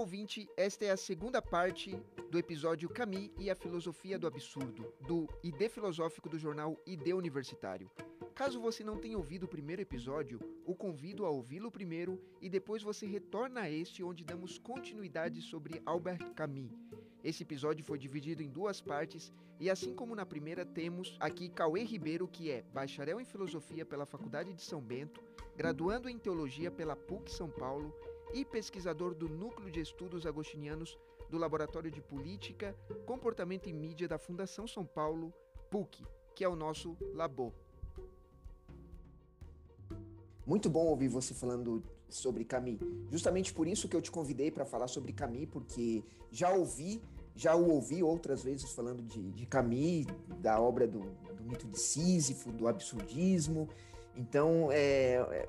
ouvinte, esta é a segunda parte do episódio Camus e a Filosofia do Absurdo, do ID Filosófico do jornal ID Universitário. Caso você não tenha ouvido o primeiro episódio, o convido a ouvi-lo primeiro e depois você retorna a este onde damos continuidade sobre Albert Camus. Esse episódio foi dividido em duas partes e assim como na primeira temos aqui Cauê Ribeiro, que é bacharel em filosofia pela Faculdade de São Bento, graduando em teologia pela PUC São Paulo e pesquisador do Núcleo de Estudos Agostinianos do Laboratório de Política, Comportamento e Mídia da Fundação São Paulo, PUC, que é o nosso labor. Muito bom ouvir você falando sobre Camus. Justamente por isso que eu te convidei para falar sobre Camus, porque já ouvi, já o ouvi outras vezes falando de, de da obra do, do mito de Sísifo, do absurdismo. Então, é, é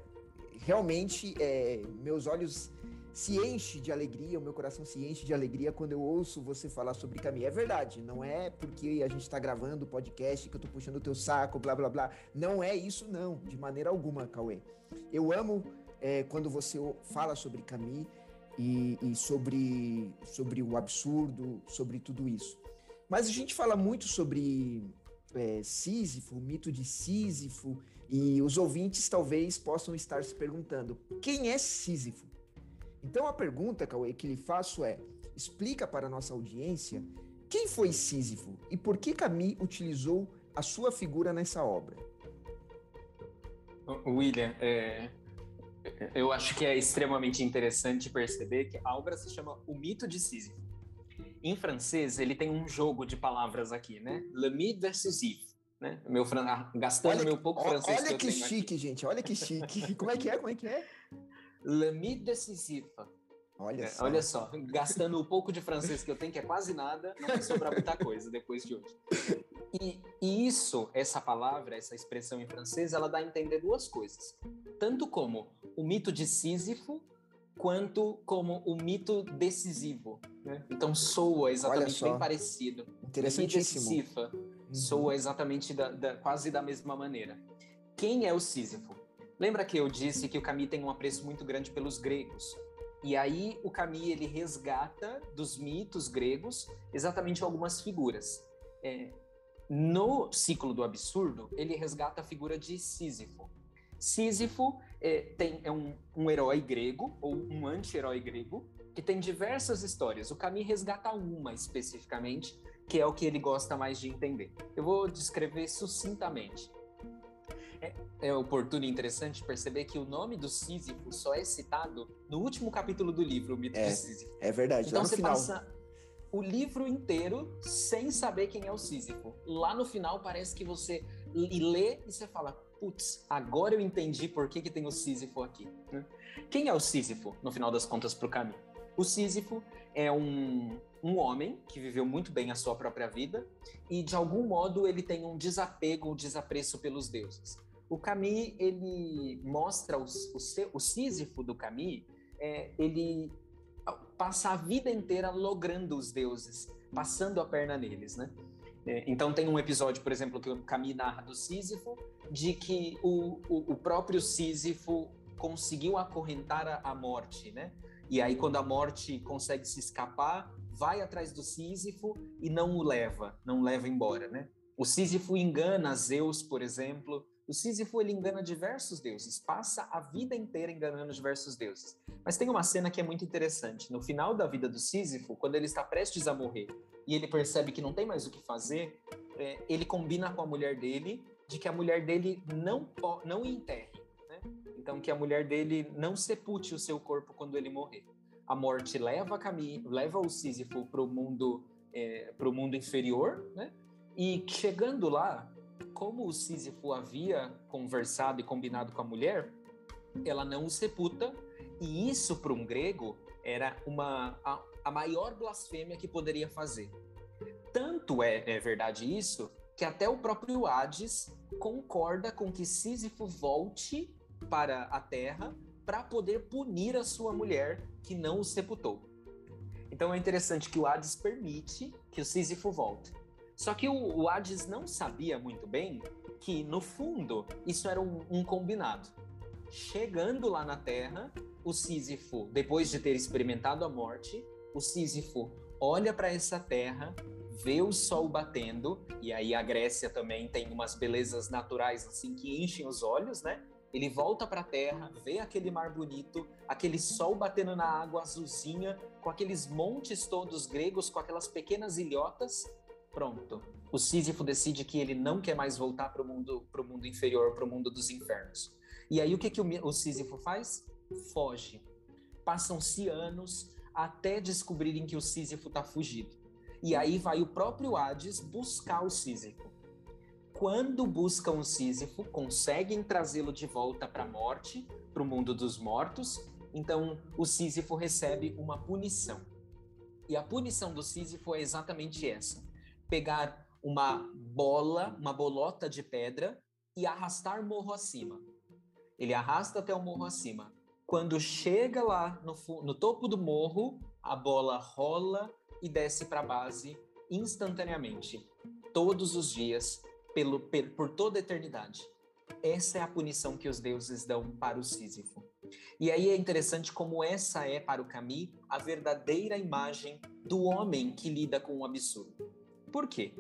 realmente, é, meus olhos se enche de alegria, o meu coração se enche de alegria quando eu ouço você falar sobre Camus. É verdade, não é porque a gente está gravando o podcast que eu estou puxando o teu saco, blá blá blá. Não é isso, não, de maneira alguma, Cauê. Eu amo é, quando você fala sobre Camus e, e sobre, sobre o absurdo, sobre tudo isso. Mas a gente fala muito sobre é, Sísifo, o mito de Sísifo, e os ouvintes talvez possam estar se perguntando: quem é Sísifo? Então a pergunta, Cauê, que lhe faço é: explica para a nossa audiência quem foi Sísifo e por que Camus utilizou a sua figura nessa obra. William, é, eu acho que é extremamente interessante perceber que a obra se chama O Mito de Sísifo. Em francês, ele tem um jogo de palavras aqui, né? Le mythe de Sísifo. Né? Meu, gastando olha, meu pouco francês. Olha que, que chique, aqui. gente. Olha que chique. Como é que é? Como é que é? Le mythe de Sísifo. Olha, é, só. olha só, gastando o pouco de francês que eu tenho, que é quase nada, não vai sobrar muita coisa depois de hoje. E, e, isso, essa palavra, essa expressão em francês, ela dá a entender duas coisas. Tanto como o mito de Sísifo, quanto como o mito decisivo. Né? Então soa exatamente bem parecido. Interessantíssimo. Sísifa uhum. soa exatamente da, da, quase da mesma maneira. Quem é o Sísifo? Lembra que eu disse que o Camus tem um apreço muito grande pelos gregos? E aí o Camus ele resgata dos mitos gregos exatamente algumas figuras. É, no ciclo do absurdo, ele resgata a figura de Sísifo. Sísifo é, tem, é um, um herói grego, ou um anti-herói grego, que tem diversas histórias. O Camus resgata uma especificamente, que é o que ele gosta mais de entender. Eu vou descrever sucintamente. É, é oportuno e interessante perceber que o nome do Sísifo só é citado no último capítulo do livro, o mito é, de Sísifo. É verdade, então lá no você final. passa o livro inteiro sem saber quem é o Sísifo. Lá no final parece que você lê e você fala, putz, agora eu entendi por que, que tem o Sísifo aqui. Né? Quem é o Sísifo, no final das contas, para o caminho? O Sísifo é um, um homem que viveu muito bem a sua própria vida e, de algum modo, ele tem um desapego, um desapreço pelos deuses. O Camus, ele mostra o, o, o Sísifo do Camus, é, ele passa a vida inteira logrando os deuses, passando a perna neles, né? É, então tem um episódio, por exemplo, que o Camus narra do Sísifo, de que o, o, o próprio Sísifo conseguiu acorrentar a, a, morte, né? E aí quando a morte consegue se escapar, vai atrás do Sísifo e não o leva, não o leva embora, né? O Sísifo engana Zeus, por exemplo, o Sísifo ele engana diversos deuses, passa a vida inteira enganando diversos deuses. Mas tem uma cena que é muito interessante. No final da vida do Sísifo, quando ele está prestes a morrer e ele percebe que não tem mais o que fazer, é, ele combina com a mulher dele de que a mulher dele não não enterre, né? Então que a mulher dele não sepulte o seu corpo quando ele morrer. A morte leva a caminho, leva o Sísifo para o mundo é, mundo inferior, né? E chegando lá, como o Sísifo havia conversado e combinado com a mulher, ela não o sepulta, e isso para um grego era uma, a, a, maior blasfêmia que poderia fazer. Tanto é, é verdade isso, que até o próprio Hades concorda com que Sísifo volte para a terra para poder punir a sua mulher que não o sepultou. Então é interessante que o Hades permite que o Sísifo volte. Só que o, o Hades não sabia muito bem que, no fundo, isso era um, um combinado. Chegando lá na Terra, o Sísifo, depois de ter experimentado a morte, o Sísifo olha para essa terra, vê o sol batendo, e aí a Grécia também tem umas belezas naturais assim que enchem os olhos, né? Ele volta para a terra, vê aquele mar bonito, aquele sol batendo na água azulzinha, com aqueles montes todos gregos, com aquelas pequenas ilhotas. Pronto. O Sísifo decide que ele não quer mais voltar para o mundo, pro mundo inferior, para o mundo dos infernos. E aí o que, que o, o Sísifo faz? Foge. Passam-se anos até descobrirem que o Sísifo está fugido. E aí vai o próprio Hades buscar o Sísifo quando buscam Sísifo, conseguem trazê-lo de volta para a morte, para o mundo dos mortos. Então, o Sísifo recebe uma punição. E a punição do Sísifo é exatamente essa: pegar uma bola, uma bolota de pedra e arrastar morro acima. Ele arrasta até o morro acima. Quando chega lá no, no topo do morro, a bola rola e desce para a base instantaneamente, todos os dias, pelo, por toda a eternidade. Essa é a punição que os deuses dão para o Sísifo. E aí é interessante como essa é para o Camus a verdadeira imagem do homem que lida com o absurdo. Por quê?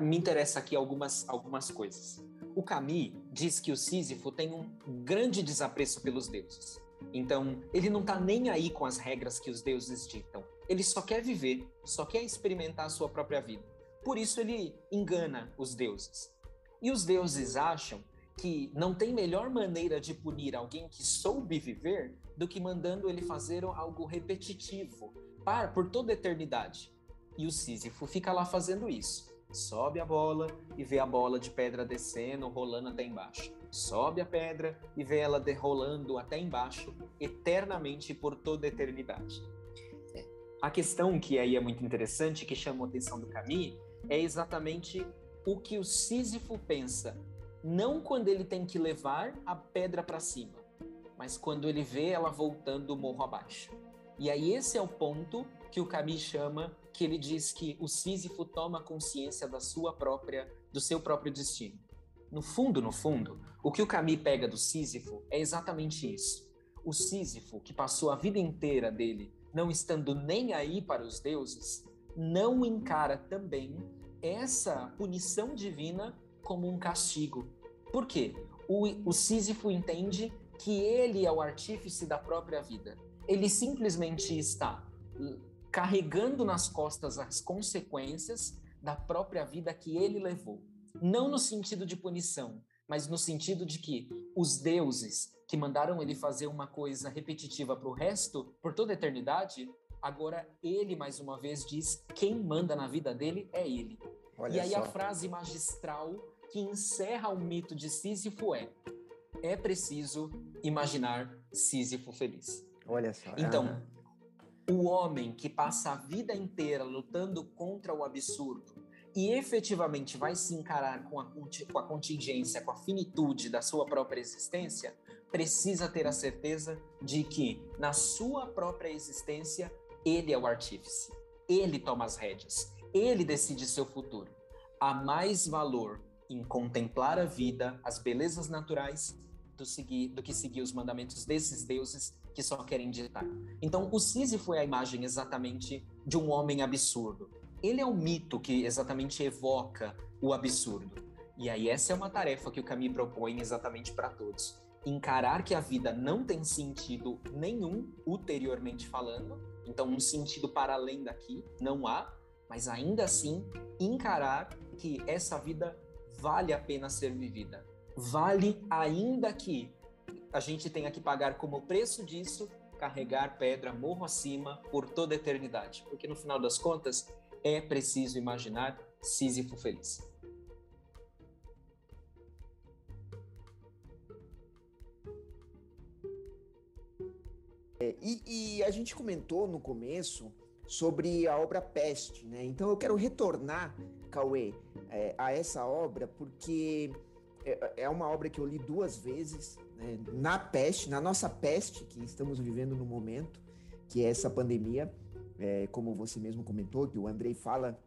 Me interessa aqui algumas, algumas coisas. O Camus diz que o Sísifo tem um grande desapreço pelos deuses. Então, ele não está nem aí com as regras que os deuses ditam. Ele só quer viver, só quer experimentar a sua própria vida. Por isso ele engana os deuses. E os deuses acham que não tem melhor maneira de punir alguém que soube viver do que mandando ele fazer algo repetitivo, para por toda a eternidade. E o Sísifo fica lá fazendo isso. Sobe a bola e vê a bola de pedra descendo, rolando até embaixo. Sobe a pedra e vê ela rolando até embaixo, eternamente por toda a eternidade. É. A questão que aí é muito interessante, que chamou a atenção do Camus, é exatamente o que o Sísifo pensa, não quando ele tem que levar a pedra para cima, mas quando ele vê ela voltando morro abaixo. E aí esse é o ponto que o Camus chama, que ele diz que o Sísifo toma consciência da sua própria, do seu próprio destino. No fundo, no fundo, o que o Camus pega do Sísifo é exatamente isso. O Sísifo, que passou a vida inteira dele não estando nem aí para os deuses, não encara também essa punição divina como um castigo. Por quê? O, o Sísifo entende que ele é o artífice da própria vida. Ele simplesmente está carregando nas costas as consequências da própria vida que ele levou. Não no sentido de punição, mas no sentido de que os deuses que mandaram ele fazer uma coisa repetitiva para o resto, por toda a eternidade, Agora ele mais uma vez diz: quem manda na vida dele é ele. Olha e aí só. a frase magistral que encerra o mito de Sísifo é: é preciso imaginar Sísifo feliz. Olha só. Então, o homem que passa a vida inteira lutando contra o absurdo e efetivamente vai se encarar com a, com a contingência, com a finitude da sua própria existência, precisa ter a certeza de que na sua própria existência ele é o artífice. Ele toma as rédeas. Ele decide seu futuro. Há mais valor em contemplar a vida, as belezas naturais, do, seguir, do que seguir os mandamentos desses deuses que só querem ditar. Então, o Sísifo é a imagem exatamente de um homem absurdo. Ele é um mito que exatamente evoca o absurdo. E aí, essa é uma tarefa que o Camus propõe exatamente para todos. Encarar que a vida não tem sentido nenhum, ulteriormente falando, então, um sentido para além daqui não há, mas ainda assim encarar que essa vida vale a pena ser vivida. Vale ainda que a gente tenha que pagar como preço disso carregar pedra morro acima por toda a eternidade, porque no final das contas é preciso imaginar Sísifo feliz. E, e, a gente comentou no começo sobre a obra Peste, né? Então eu quero retornar, Cauê, é, a essa obra, porque é, é, uma obra que eu li duas vezes, né? na peste, na nossa peste que estamos vivendo no momento, que é essa pandemia, é, como você mesmo comentou, que o Andrei fala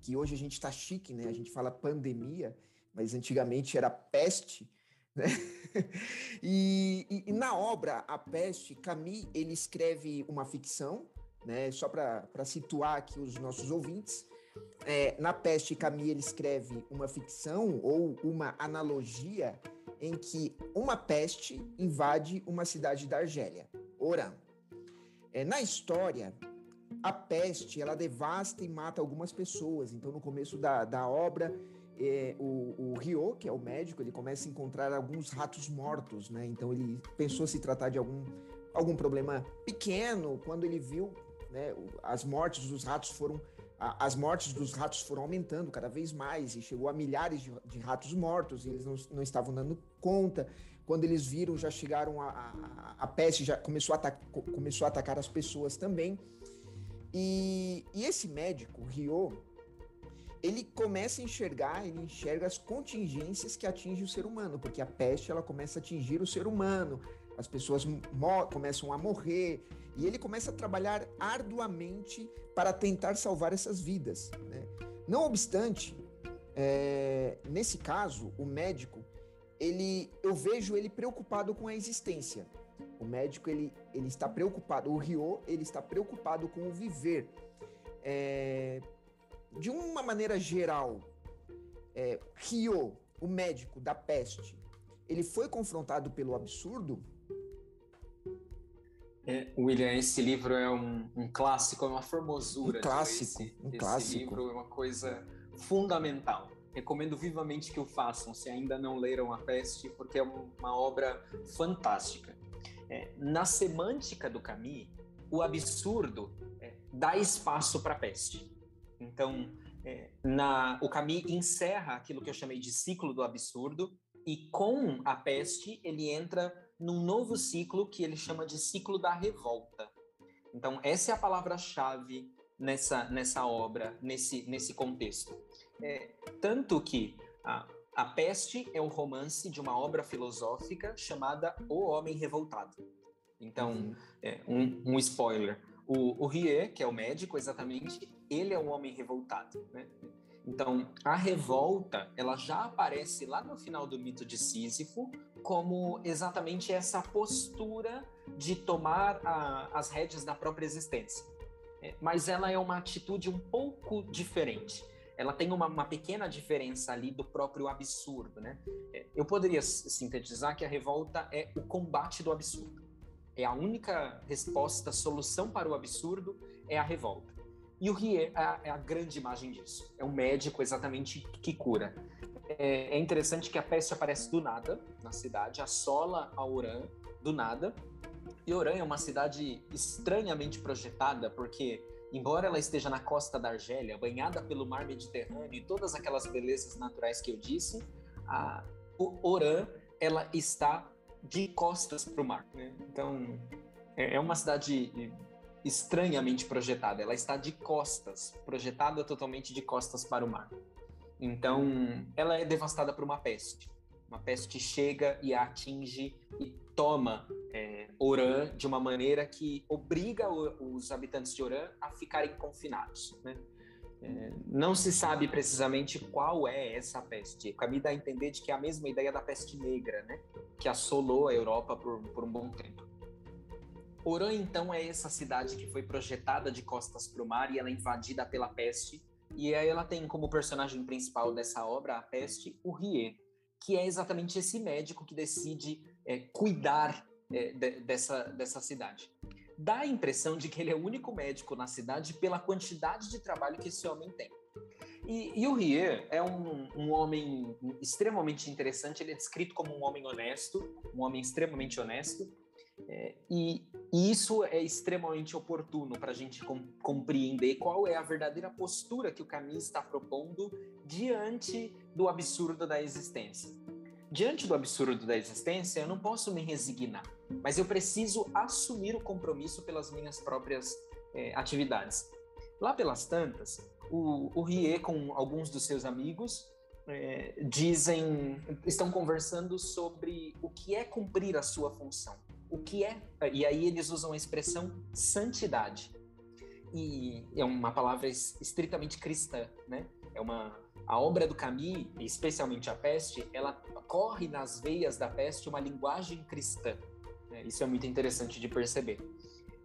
que hoje a gente está chique, né? A gente fala pandemia, mas antigamente era peste? e, e, e, na obra A Peste, Camus ele escreve uma ficção, né? Só para situar aqui os nossos ouvintes. É, na Peste, Camus ele escreve uma ficção ou uma analogia em que uma peste invade uma cidade da Argélia, Oran. É, na história, a peste ela devasta e mata algumas pessoas. Então, no começo da, da obra, é, o, o Ryo, que é o médico, ele começa a encontrar alguns ratos mortos, né? Então, ele pensou se tratar de algum, algum problema pequeno. Quando ele viu, né, as mortes dos ratos foram as mortes dos ratos foram aumentando cada vez mais e chegou a milhares de, de ratos mortos e eles não, não, estavam dando conta. Quando eles viram, já chegaram a, a, a peste, já começou a, começou a atacar as pessoas também. E, e esse médico, Ryo, ele começa a enxergar, ele enxerga as contingências que atingem o ser humano, porque a peste ela começa a atingir o ser humano, as pessoas começam a morrer, e ele começa a trabalhar arduamente para tentar salvar essas vidas. Né? Não obstante, é, nesse caso, o médico, ele, eu vejo ele preocupado com a existência. O médico ele, ele está preocupado, o Rio ele está preocupado com o viver. É, de uma maneira geral, é, Rio, o médico da peste, ele foi confrontado pelo absurdo é, William, esse livro é um, um, clássico, é uma formosura. Um clássico, esse, um esse clássico. livro é uma coisa fundamental. Recomendo vivamente que o façam, se ainda não leram A Peste, porque é uma obra fantástica. É, na semântica do Camus, o absurdo é, dá espaço para a peste. Então, é, na, o Camus encerra aquilo que eu chamei de ciclo do absurdo, e com a peste ele entra num novo ciclo que ele chama de ciclo da revolta. Então, essa é a palavra-chave nessa, nessa obra, nesse, nesse contexto. É, tanto que a, a Peste é um romance de uma obra filosófica chamada O Homem Revoltado. Então, uhum. é, um, um, spoiler. O, o Rie, que é o médico, exatamente, ele é um homem revoltado. Né? Então, a revolta, ela já aparece lá no final do mito de Sísifo, como exatamente essa postura de tomar a, as rédeas da própria existência. É, mas ela é uma atitude um pouco diferente. Ela tem uma, uma pequena diferença ali do próprio absurdo, né? É, eu poderia sintetizar que a revolta é o combate do absurdo. É a única resposta, solução para o absurdo é a revolta. E o Rie é a, é a grande imagem disso. É um médico exatamente que cura. É, é, interessante que a peste aparece do nada na cidade, assola a Oran do nada. E Oran é uma cidade estranhamente projetada, porque, embora ela esteja na costa da Argélia, banhada pelo mar Mediterrâneo e todas aquelas belezas naturais que eu disse, a Oran ela está de costas para o mar. Né? Então, é, é uma cidade estranhamente projetada. Ela está de costas, projetada totalmente de costas para o mar. Então, ela é devastada por uma peste. Uma peste chega e a atinge e toma é, Orã de uma maneira que obriga os habitantes de Orã a ficarem confinados. Né? É, não se sabe precisamente qual é essa peste. Caminho dá a entender de que é a mesma ideia da peste negra, né? que assolou a Europa por, por um bom tempo. Orã, então, é essa cidade que foi projetada de costas para o mar e ela é invadida pela peste e aí ela tem como personagem principal dessa obra, a peste, o Rie, que é exatamente esse médico que decide é, cuidar é, de, dessa, dessa cidade. Dá a impressão de que ele é o único médico na cidade pela quantidade de trabalho que esse homem tem. E, e o Rie é um, um homem extremamente interessante, ele é descrito como um homem honesto, um homem extremamente honesto, é, e, isso é extremamente oportuno para a gente com, compreender qual é a verdadeira postura que o Camus está propondo diante do absurdo da existência. Diante do absurdo da existência, eu não posso me resignar, mas eu preciso assumir o compromisso pelas minhas próprias é, atividades. Lá pelas tantas, o, o Rie, com alguns dos seus amigos, é, dizem, estão conversando sobre o que é cumprir a sua função o que é, e aí eles usam a expressão santidade. E é uma palavra estritamente cristã, né? É uma a obra do Camus, especialmente a Peste, ela corre nas veias da peste uma linguagem cristã. É, isso é muito interessante de perceber.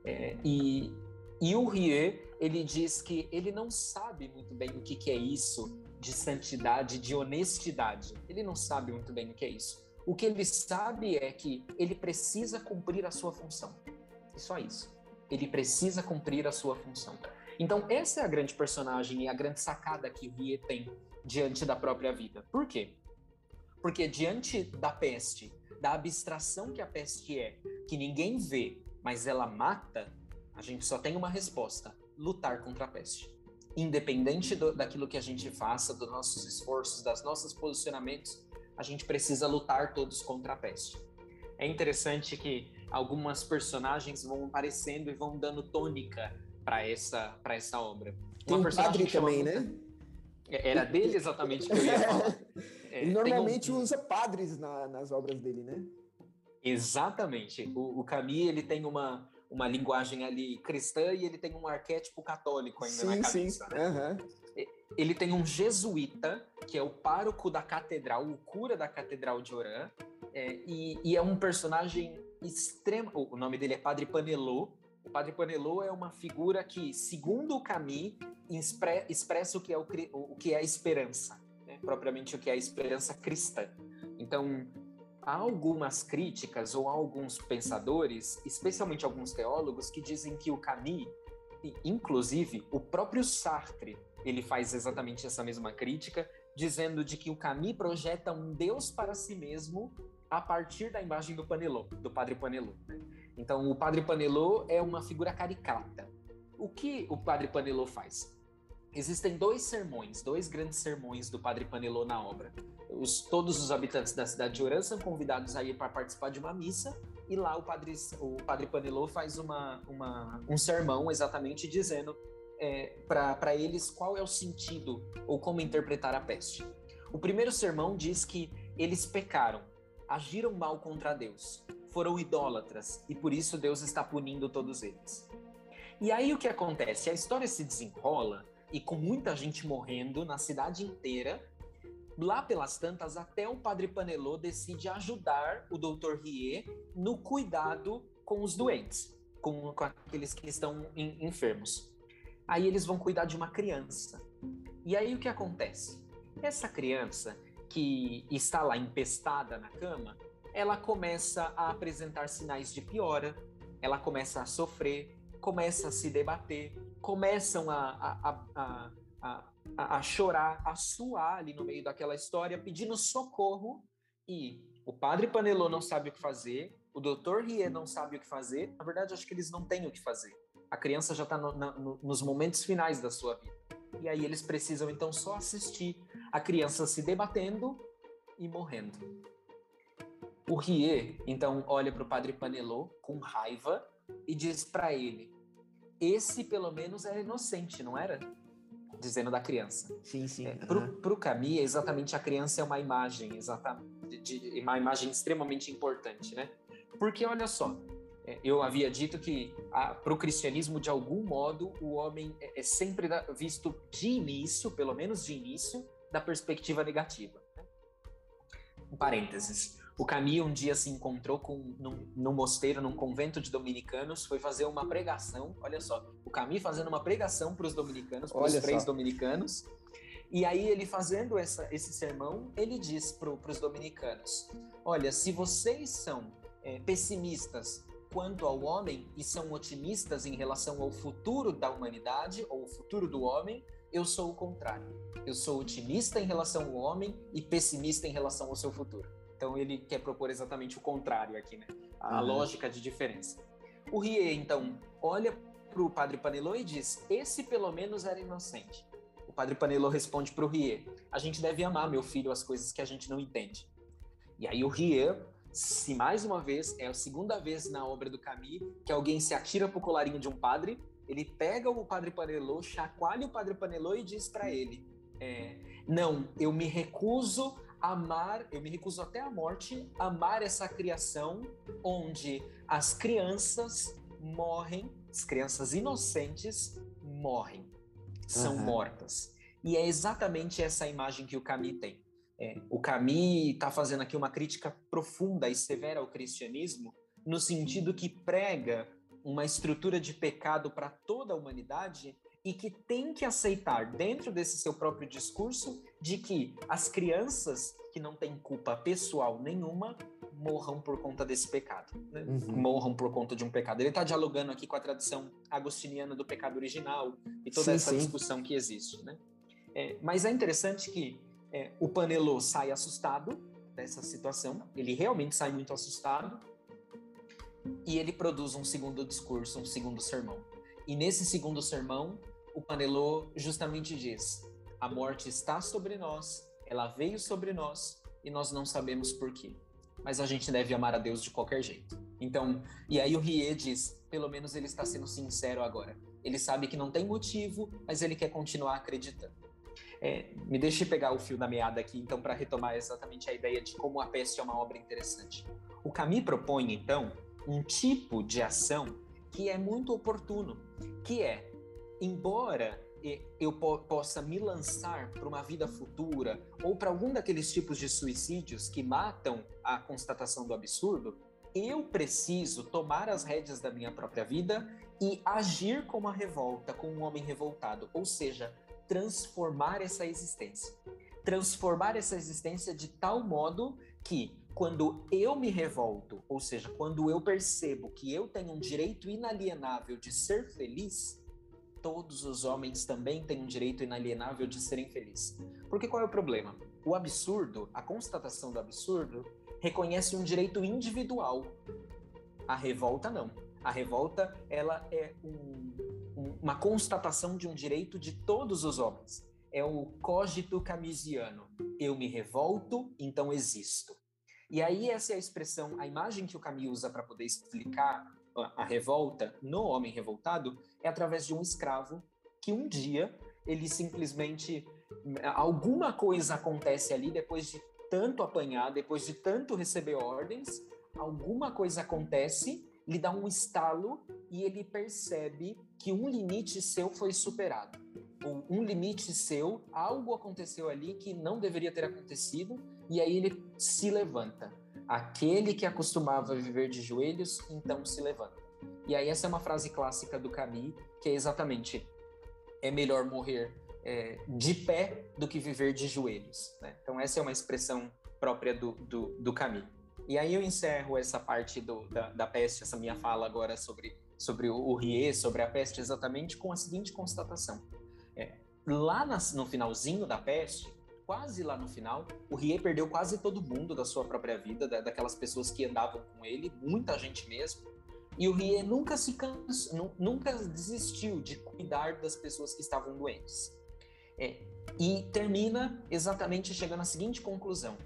É, e, e o Rie, ele diz que ele não sabe muito bem o que, que é isso de santidade, de honestidade. Ele não sabe muito bem o que é isso. O que ele sabe é que ele precisa cumprir a sua função. E só isso. Ele precisa cumprir a sua função. Então, essa é a grande personagem e a grande sacada que o Rie tem diante da própria vida. Por quê? Porque diante da peste, da abstração que a peste é, que ninguém vê, mas ela mata, a gente só tem uma resposta: lutar contra a peste. Independente do, daquilo que a gente faça, dos nossos esforços, dos nossos posicionamentos, a gente precisa lutar todos contra a peste. É interessante que algumas personagens vão aparecendo e vão dando tônica para essa para essa obra. Tem Uma um padre também, né? É, era dele exatamente que eu ia falar. É, Ele normalmente um... usa padres na, nas obras dele, né? Exatamente. O, o Camus, ele tem uma, uma linguagem ali cristã e ele tem um arquétipo católico ainda sim, na cabeça. Sim. Né? Uhum. Ele tem um jesuíta, que é o pároco da catedral, o cura da catedral de Orã, é, e, e, é um personagem extremo. O nome dele é Padre Panelô. O Padre Panelô é uma figura que, segundo o Camus, expressa o que é, o, o que é a esperança, né? propriamente o que é a esperança cristã. Então, há algumas críticas ou alguns pensadores, especialmente alguns teólogos, que dizem que o Camus, inclusive o próprio Sartre, ele faz exatamente essa mesma crítica, dizendo de que o Camus projeta um Deus para si mesmo a partir da imagem do Panelô, do Padre Panelô. Né? Então, o Padre Panelô é uma figura caricata. O que o Padre Panelô faz? Existem dois sermões, dois grandes sermões do Padre Panelô na obra. Os, todos os habitantes da cidade de Orã são convidados a ir para participar de uma missa e lá o Padre, o padre Panelô faz uma, uma, um sermão exatamente dizendo é, para eles qual é o sentido ou como interpretar a peste. O primeiro sermão diz que eles pecaram, agiram mal contra Deus, foram idólatras e por isso Deus está punindo todos eles. E aí o que acontece? A história se desenrola e com muita gente morrendo na cidade inteira. Lá pelas tantas, até o padre Panelô decide ajudar o doutor Rie no cuidado com os doentes, com, com aqueles que estão enfermos. Aí eles vão cuidar de uma criança. E aí o que acontece? Essa criança que está lá empestada na cama, ela começa a apresentar sinais de piora, ela começa a sofrer, começa a se debater, começam a, a, a, a, chorar, a suar ali no meio daquela história, pedindo socorro, e o padre Panelô não sabe o que fazer, o doutor Rie não sabe o que fazer, na verdade, acho que eles não têm o que fazer. A criança já está no, no, nos momentos finais da sua vida. E aí eles precisam então só assistir a criança se debatendo e morrendo. O Rie então olha para o padre Panelô com raiva e diz para ele: esse pelo menos era inocente, não era? Dizendo da criança. Sim, sim. É, uhum. pro Camille, exatamente a criança é uma imagem, exatamente, de, de, uma imagem extremamente importante, né? Porque olha só, é, eu havia dito que para o cristianismo, de algum modo, o homem é, é sempre da, visto de início, pelo menos de início, da perspectiva negativa. Né? Um parênteses. O Camille um dia se encontrou com num, num, mosteiro, num convento de dominicanos, foi fazer uma pregação. Olha só, o Camille fazendo uma pregação para os dominicanos, para os três dominicanos. E aí ele fazendo essa, esse sermão, ele diz para os dominicanos: Olha, se vocês são é, pessimistas quanto ao homem e são otimistas em relação ao futuro da humanidade ou o futuro do homem, eu sou o contrário. Eu sou otimista em relação ao homem e pessimista em relação ao seu futuro. Então ele quer propor exatamente o contrário aqui, né? A uhum. lógica de diferença. O Rie, então, olha para o Padre Panelô e diz: Esse pelo menos era inocente. O Padre Panelô responde para o Rie: A gente deve amar, meu filho, as coisas que a gente não entende. E aí o Rie, se mais uma vez, é a segunda vez na obra do Camus que alguém se atira para o colarinho de um padre, ele pega o Padre Panelô, chacoalha o Padre Panelô e diz para ele: é, Não, eu me recuso amar, eu me recuso até a morte, amar essa criação onde as crianças morrem, as crianças inocentes morrem, são uhum. mortas. E é exatamente essa imagem que o Camus tem. É, o Camus está fazendo aqui uma crítica profunda e severa ao cristianismo, no sentido que prega uma estrutura de pecado para toda a humanidade e que tem que aceitar, dentro desse seu próprio discurso, de que as crianças que não têm culpa pessoal nenhuma morram por conta desse pecado, né? uhum. morram por conta de um pecado. Ele está dialogando aqui com a tradição agostiniana do pecado original e toda sim, essa sim. discussão que existe. Né? É, mas é interessante que é, o Panelô sai assustado dessa situação, ele realmente sai muito assustado, e ele produz um segundo discurso, um segundo sermão. E nesse segundo sermão, o Panelô justamente diz: a morte está sobre nós, ela veio sobre nós e nós não sabemos por quê. Mas a gente deve amar a Deus de qualquer jeito. Então, e aí o Rie diz: pelo menos ele está sendo sincero agora. Ele sabe que não tem motivo, mas ele quer continuar acreditando. É, me deixe pegar o fio da meada aqui, então, para retomar exatamente a ideia de como a peste é uma obra interessante. O Camus propõe, então, um tipo de ação que é muito oportuno, que é, embora eu possa me lançar para uma vida futura ou para algum daqueles tipos de suicídios que matam a constatação do absurdo, eu preciso tomar as rédeas da minha própria vida e agir como a revolta, como um homem revoltado, ou seja, transformar essa existência. Transformar essa existência de tal modo que, quando eu me revolto, ou seja, quando eu percebo que eu tenho um direito inalienável de ser feliz, todos os homens também têm um direito inalienável de serem felizes. Porque qual é o problema? O absurdo, a constatação do absurdo, reconhece um direito individual. A revolta não. A revolta ela é um, uma constatação de um direito de todos os homens. É o cogito camisiano. Eu me revolto, então existo. E aí essa é a expressão, a imagem que o Camus usa para poder explicar a, revolta no homem revoltado é através de um escravo que um dia ele simplesmente alguma coisa acontece ali depois de tanto apanhar, depois de tanto receber ordens, alguma coisa acontece lhe dá um estalo e ele percebe que um limite seu foi superado. Ou um limite seu, algo aconteceu ali que não deveria ter acontecido, e aí ele se levanta. Aquele que acostumava viver de joelhos, então se levanta. E aí essa é uma frase clássica do Camus, que é exatamente é melhor morrer é, de pé do que viver de joelhos. Né? Então essa é uma expressão própria do, do, do Camus. E aí eu encerro essa parte do, da, da peste, essa minha fala agora sobre, sobre o, o Rie, sobre a peste, exatamente com a seguinte constatação. É, lá nas, no finalzinho da peste, quase lá no final, o Rie perdeu quase todo mundo da sua própria vida, da, daquelas pessoas que andavam com ele, muita gente mesmo. E o Rie nunca se cansou, nunca desistiu de cuidar das pessoas que estavam doentes. É, e termina exatamente chegando à seguinte conclusão: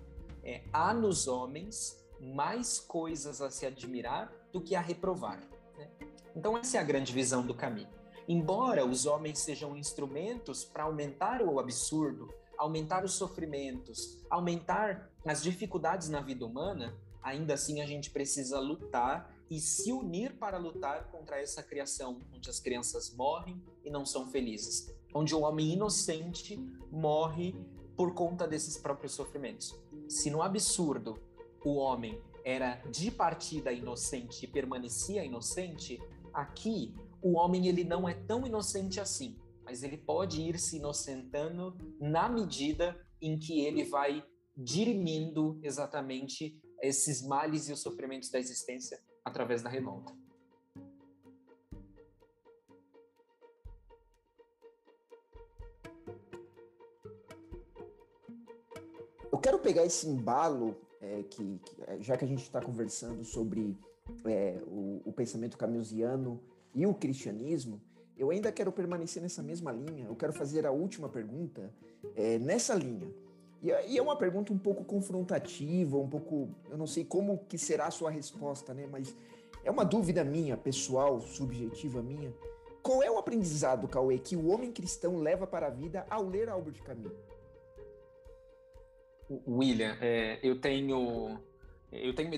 é, há nos homens mais coisas a se admirar do que a reprovar. Né? Então, essa é a grande visão do caminho. Embora os homens sejam instrumentos para aumentar o absurdo, aumentar os sofrimentos, aumentar as dificuldades na vida humana, ainda assim a gente precisa lutar e se unir para lutar contra essa criação onde as crianças morrem e não são felizes, onde o homem inocente morre por conta desses próprios sofrimentos. Se no absurdo o homem era de partida inocente e permanecia inocente, aqui o homem ele não é tão inocente assim, mas ele pode ir se inocentando na medida em que ele vai dirimindo exatamente esses males e os sofrimentos da existência através da revolta. Eu quero pegar esse embalo é, que, que, é, já que a gente está conversando sobre é, o, o, pensamento camusiano e o cristianismo, eu ainda quero permanecer nessa mesma linha. Eu quero fazer a última pergunta é, nessa linha. E, e, é uma pergunta um pouco confrontativa, um pouco, eu não sei como que será a sua resposta, né? Mas é uma dúvida minha, pessoal, subjetiva minha. Qual é o aprendizado, Cauê, que o homem cristão leva para a vida ao ler Albert Camus? William, é, eu tenho eu tenho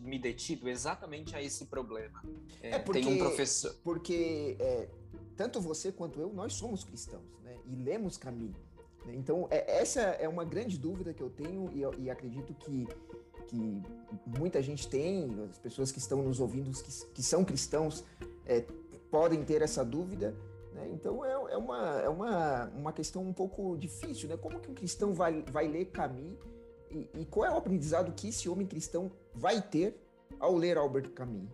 me detido exatamente a esse problema. É, é porque, tem um professor. Porque é, tanto você quanto eu, nós somos cristãos, né? E lemos Camus. Então, é, essa é uma grande dúvida que eu tenho e, e acredito que, que muita gente tem, as pessoas que estão nos ouvindo, que, que são cristãos, é, podem ter essa dúvida. Né? Então, é, é, uma, é uma, uma questão um pouco difícil. Né? Como que um cristão vai, vai ler Camus e, e qual é o aprendizado que esse homem cristão vai ter ao ler Albert Camus?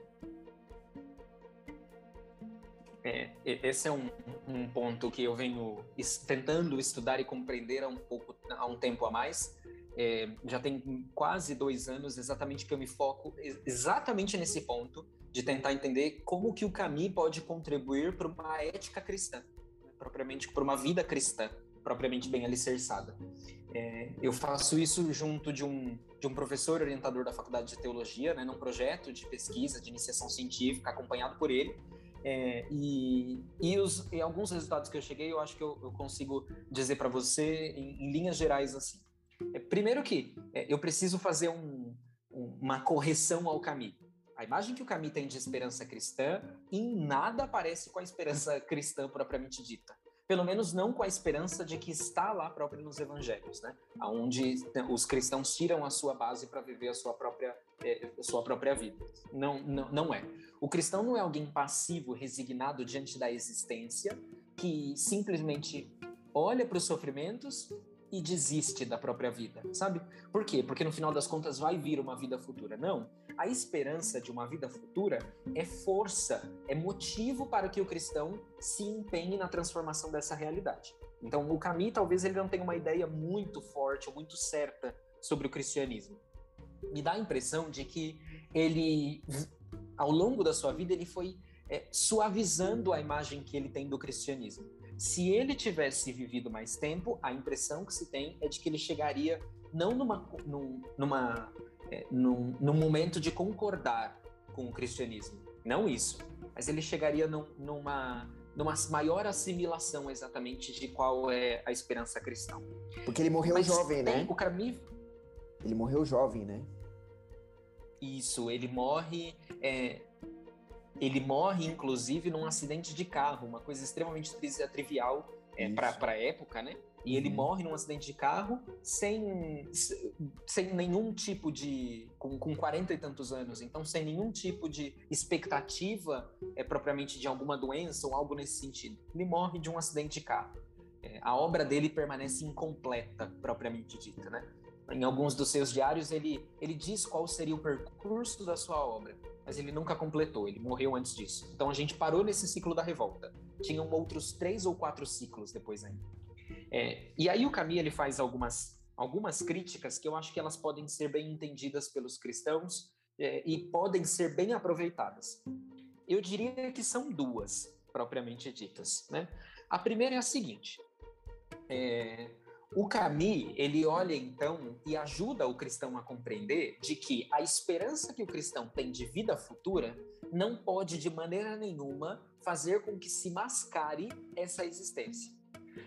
É, esse é um, um, ponto que eu venho tentando estudar e compreender há um pouco, há um tempo a mais. É, já tem quase dois anos exatamente que eu me foco exatamente nesse ponto de tentar entender como que o Camus pode contribuir para uma ética cristã, né, propriamente para uma vida cristã, propriamente bem alicerçada. É, eu faço isso junto de um, de um professor orientador da Faculdade de Teologia, né, num projeto de pesquisa, de iniciação científica, acompanhado por ele, é, e, e, os, e, alguns resultados que eu cheguei, eu acho que eu, eu consigo dizer para você em, em, linhas gerais assim. É, primeiro que é, eu preciso fazer um, um, uma correção ao caminho. A imagem que o caminho tem de esperança cristã em nada parece com a esperança cristã propriamente dita pelo menos não com a esperança de que está lá próprio nos evangelhos, né? Onde os cristãos tiram a sua base para viver a sua própria sua própria vida. Não, não, não é. O cristão não é alguém passivo, resignado diante da existência, que simplesmente olha para os sofrimentos e desiste da própria vida, sabe? Por quê? Porque no final das contas vai vir uma vida futura. Não. A esperança de uma vida futura é força, é motivo para que o cristão se empenhe na transformação dessa realidade. Então, o Camus talvez ele não tenha uma ideia muito forte muito certa sobre o cristianismo. Me dá a impressão de que ele, ao longo da sua vida, ele foi é, suavizando a imagem que ele tem do cristianismo. Se ele tivesse vivido mais tempo, a impressão que se tem é de que ele chegaria não numa, num, numa, é, num, num momento de concordar com o cristianismo, não isso, mas ele chegaria num, numa numa maior assimilação exatamente de qual é a esperança cristã. Porque ele morreu Mas jovem, tem, né? O Camus... Ele morreu jovem, né? Isso, ele morre é, ele morre, inclusive, num acidente de carro, uma coisa extremamente trivial é, para a época, né? E ele uhum. morre num acidente de carro sem, sem nenhum tipo de. Com, com 40 e tantos anos, então sem nenhum tipo de expectativa é, propriamente de alguma doença ou algo nesse sentido. Ele morre de um acidente de carro. É, a obra dele permanece incompleta, propriamente dita, né? Em alguns dos seus diários, ele, ele diz qual seria o percurso da sua obra mas ele nunca completou, ele morreu antes disso. Então a gente parou nesse ciclo da revolta. Tinham outros três ou quatro ciclos depois ainda. É, e aí o Camus ele faz algumas, algumas críticas que eu acho que elas podem ser bem entendidas pelos cristãos é, e podem ser bem aproveitadas. Eu diria que são duas, propriamente ditas. Né? A primeira é a seguinte: é, o Camus, ele olha então e ajuda o cristão a compreender de que a esperança que o cristão tem de vida futura não pode de maneira nenhuma fazer com que se mascare essa existência.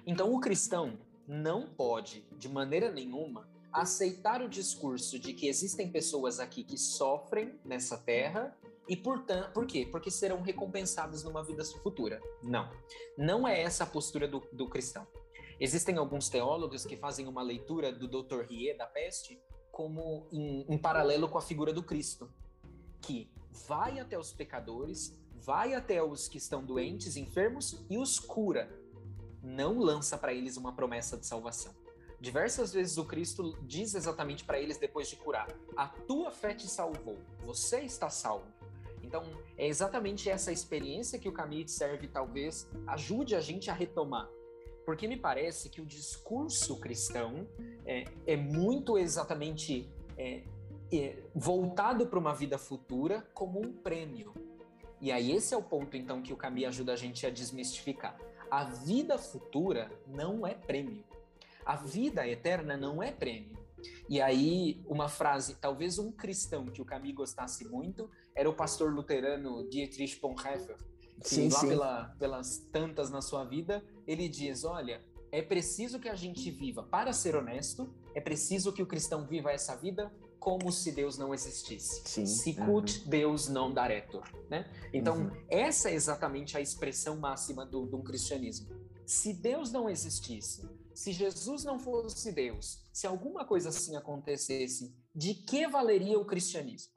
Então o cristão não pode de maneira nenhuma aceitar o discurso de que existem pessoas aqui que sofrem nessa terra e portanto, por quê? Porque serão recompensadas numa vida futura. Não. Não é essa a postura do, do cristão. Existem alguns teólogos que fazem uma leitura do Dr. Rie da peste como em, em paralelo com a figura do Cristo, que vai até os pecadores, vai até os que estão doentes, enfermos e os cura. Não lança para eles uma promessa de salvação. Diversas vezes o Cristo diz exatamente para eles depois de curar: A tua fé te salvou, você está salvo. Então, é exatamente essa experiência que o Camus serve, talvez ajude a gente a retomar porque me parece que o discurso cristão é, é muito exatamente é, é, voltado para uma vida futura como um prêmio. E aí esse é o ponto então que o Camus ajuda a gente a desmistificar. A vida futura não é prêmio. A vida eterna não é prêmio. E aí, uma frase, talvez um cristão que o Camus gostasse muito, era o pastor luterano Dietrich Bonhoeffer, sim, lá sim. Pela, pelas tantas na sua vida, ele diz: olha, é preciso que a gente viva, para ser honesto, é preciso que o cristão viva essa vida como se Deus não existisse. Sim. Sicut uhum. Deus não daretur. Né? Então, uhum. essa é exatamente a expressão máxima do, do cristianismo. Se Deus não existisse, se Jesus não fosse Deus, se alguma coisa assim acontecesse, de que valeria o cristianismo?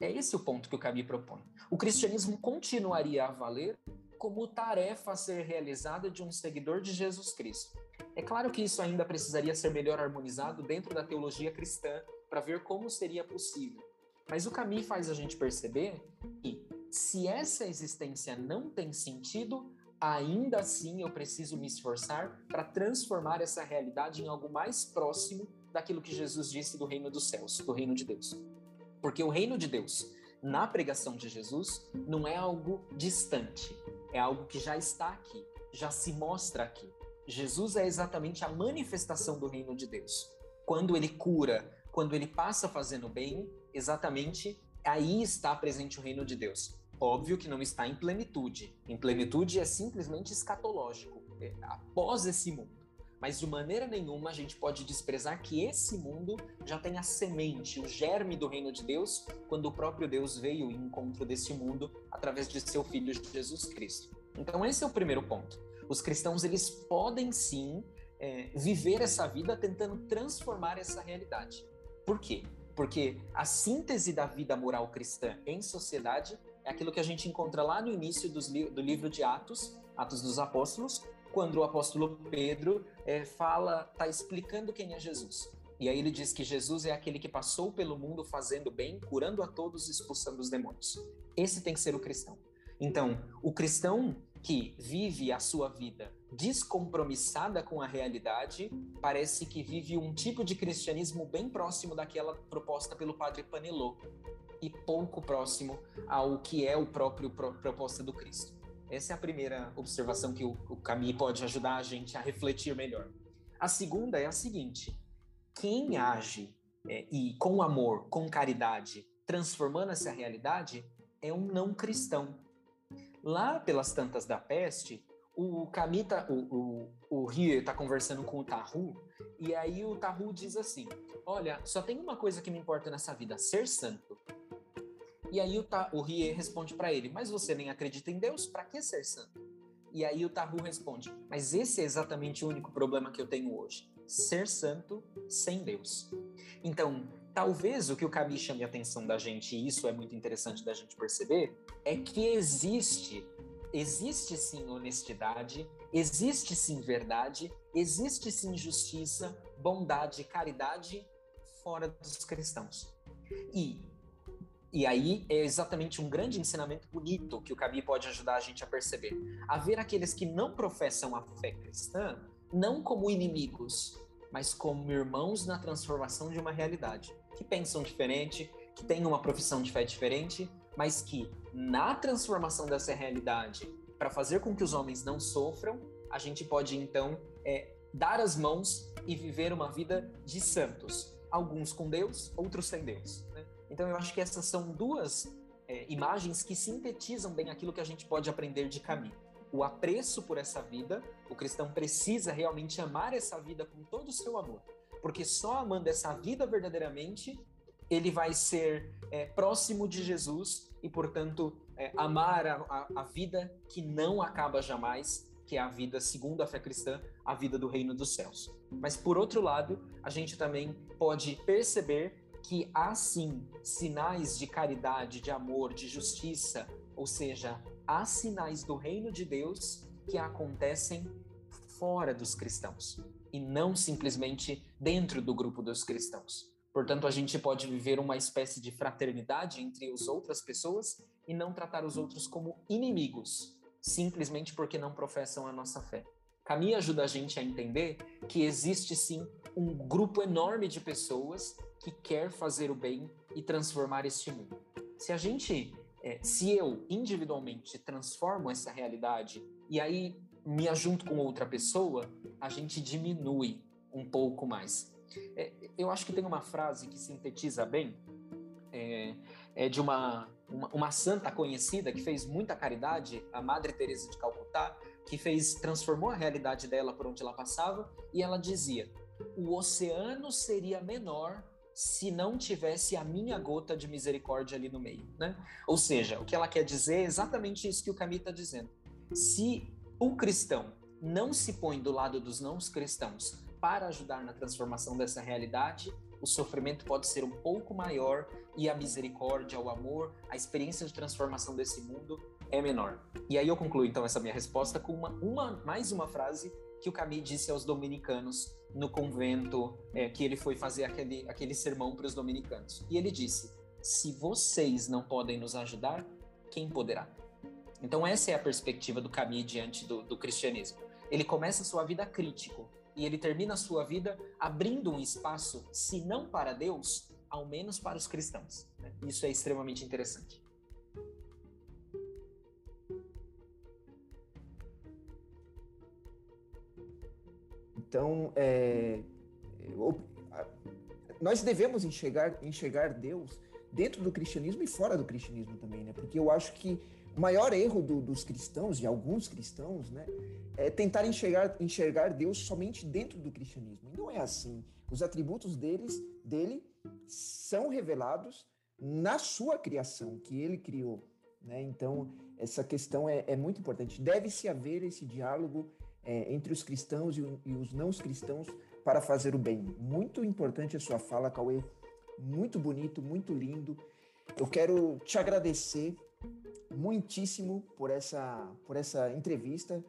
É esse o ponto que o Camus propõe. O cristianismo continuaria a valer como tarefa a ser realizada de um seguidor de Jesus Cristo. É claro que isso ainda precisaria ser melhor harmonizado dentro da teologia cristã para ver como seria possível. Mas o Camus faz a gente perceber que se essa existência não tem sentido, ainda assim eu preciso me esforçar para transformar essa realidade em algo mais próximo daquilo que Jesus disse do reino dos céus, do reino de Deus. Porque o reino de Deus, na pregação de Jesus, não é algo distante, é algo que já está aqui, já se mostra aqui. Jesus é exatamente a manifestação do reino de Deus. Quando ele cura, quando ele passa fazendo bem, exatamente aí está presente o reino de Deus. Óbvio que não está em plenitude. Em plenitude é simplesmente escatológico, é após esse mundo. Mas de maneira nenhuma a gente pode desprezar que esse mundo já tem a semente, o germe do reino de Deus, quando o próprio Deus veio em encontro desse mundo através de seu filho Jesus Cristo. Então esse é o primeiro ponto. Os cristãos eles podem sim é, viver essa vida tentando transformar essa realidade. Por quê? Porque a síntese da vida moral cristã em sociedade é aquilo que a gente encontra lá no início li do livro de Atos, Atos dos Apóstolos, quando o apóstolo Pedro é, fala, está explicando quem é Jesus. E aí ele diz que Jesus é aquele que passou pelo mundo fazendo bem, curando a todos expulsando os demônios. Esse tem que ser o cristão. Então, o cristão que vive a sua vida descompromissada com a realidade, parece que vive um tipo de cristianismo bem próximo daquela proposta pelo padre Panelot e pouco próximo ao que é o próprio pro, proposta do Cristo. Essa é a primeira observação que o, o Camille pode ajudar a gente a refletir melhor. A segunda é a seguinte: quem age é, e com amor, com caridade, transformando essa realidade, é um não cristão Lá pelas tantas da peste, o Kamita, o, o, o Rie está conversando com o Tahu, e aí o Tahu diz assim: Olha, só tem uma coisa que me importa nessa vida, ser santo. E aí o, o Rie responde para ele: Mas você nem acredita em Deus? Para que ser santo? E aí o Tahu responde: Mas esse é exatamente o único problema que eu tenho hoje: ser santo sem Deus. Então, Talvez o que o Cabi chame a atenção da gente, e isso é muito interessante da gente perceber, é que existe, existe sim honestidade, existe sim verdade, existe sim justiça, bondade, caridade fora dos cristãos. E e aí é exatamente um grande ensinamento bonito que o Cabi pode ajudar a gente a perceber. A ver aqueles que não professam a fé cristã não como inimigos, mas como irmãos na transformação de uma realidade que pensam diferente, que têm uma profissão de fé diferente, mas que na transformação dessa realidade, para fazer com que os homens não sofram, a gente pode então é, dar as mãos e viver uma vida de santos, alguns com Deus, outros sem Deus. Então eu acho que essas são duas é, imagens que sintetizam bem aquilo que a gente pode aprender de caminho. O apreço por essa vida, o cristão precisa realmente amar essa vida com todo o seu amor porque só amando essa vida verdadeiramente ele vai ser é, próximo de Jesus e, portanto, é, amar a, a, a, vida que não acaba jamais, que é a vida segundo a fé cristã, a vida do reino dos céus. Mas, por outro lado, a gente também pode perceber que há sim sinais de caridade, de amor, de justiça, ou seja, há sinais do reino de Deus que acontecem fora dos cristãos e não simplesmente dentro do grupo dos cristãos. Portanto, a gente pode viver uma espécie de fraternidade entre as outras pessoas e não tratar os outros como inimigos, simplesmente porque não professam a nossa fé. Camille ajuda a gente a entender que existe sim um grupo enorme de pessoas que quer fazer o bem e transformar este mundo. Se a gente, é, se eu individualmente transformo essa realidade e aí me ajunto com outra pessoa, a gente diminui um pouco mais. É, eu acho que tem uma frase que sintetiza bem, é, é de uma, uma, uma, santa conhecida que fez muita caridade, a Madre Teresa de Calcutá, que fez transformou a realidade dela por onde ela passava, e ela dizia: o oceano seria menor se não tivesse a minha gota de misericórdia ali no meio, né? Ou seja, o que ela quer dizer é exatamente isso que o Camille está dizendo. Se um cristão não se põe do lado dos não cristãos para ajudar na transformação dessa realidade, o sofrimento pode ser um pouco maior e a misericórdia, o amor, a experiência de transformação desse mundo é menor. E aí eu concluo então essa minha resposta com uma, uma mais uma frase que o Camille disse aos dominicanos no convento é, que ele foi fazer aquele, aquele sermão para os dominicanos. E ele disse: Se vocês não podem nos ajudar, quem poderá? Então, essa é a perspectiva do Camille diante do, do cristianismo. Ele começa a sua vida crítico e ele termina a sua vida abrindo um espaço, se não para Deus, ao menos para os cristãos. Né? Isso é extremamente interessante. Então, é, nós devemos enxergar, enxergar Deus dentro do cristianismo e fora do cristianismo também, né? Porque eu acho que o maior erro do, dos cristãos, de alguns cristãos, né, é tentar enxergar, enxergar Deus somente dentro do cristianismo. E não é assim. Os atributos deles, dele são revelados na sua criação, que ele criou. Né? Então, essa questão é, é muito importante. Deve-se haver esse diálogo é, entre os cristãos e, e os não cristãos para fazer o bem. Muito importante a sua fala, Cauê. Muito bonito, muito lindo. Eu quero te agradecer muitíssimo por essa, por essa entrevista.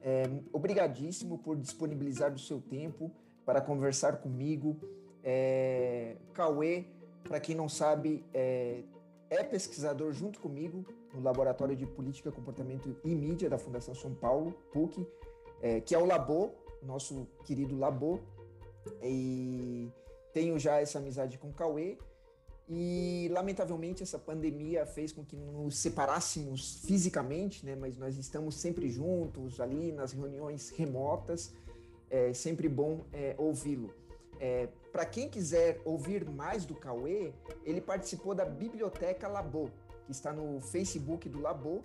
É, obrigadíssimo por disponibilizar o seu tempo para conversar comigo. É, Cauê, para quem não sabe, é, é, pesquisador junto comigo no Laboratório de Política, Comportamento e Mídia da Fundação São Paulo, PUC, é, que é o Labo, nosso querido Labo. E tenho já essa amizade com o Cauê e, lamentavelmente, essa pandemia fez com que nos separássemos fisicamente, né? mas nós estamos sempre juntos ali nas reuniões remotas. É sempre bom é, ouvi-lo. É, Para quem quiser ouvir mais do Cauê, ele participou da Biblioteca Labo, que está no Facebook do Labo.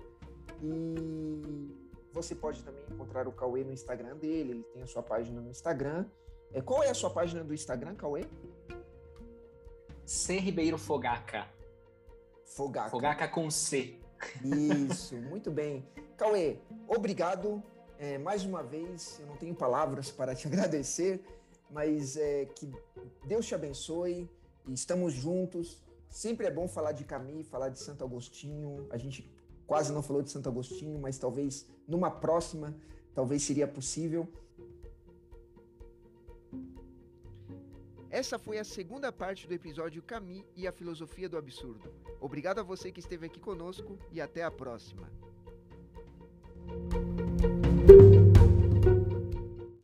E você pode também encontrar o Cauê no Instagram dele, ele tem a sua página no Instagram. É, qual é a sua página do Instagram, Cauê? C Ribeiro Fogaca. Fogaca. Fogaca com C. Isso, muito bem. Cauê, obrigado é, mais uma vez. Eu não tenho palavras para te agradecer, mas é, que Deus te abençoe. Estamos juntos. Sempre é bom falar de Camille, falar de Santo Agostinho. A gente quase não falou de Santo Agostinho, mas talvez numa próxima, talvez seria possível. Essa foi a segunda parte do episódio Cami e a filosofia do absurdo. Obrigado a você que esteve aqui conosco e até a próxima.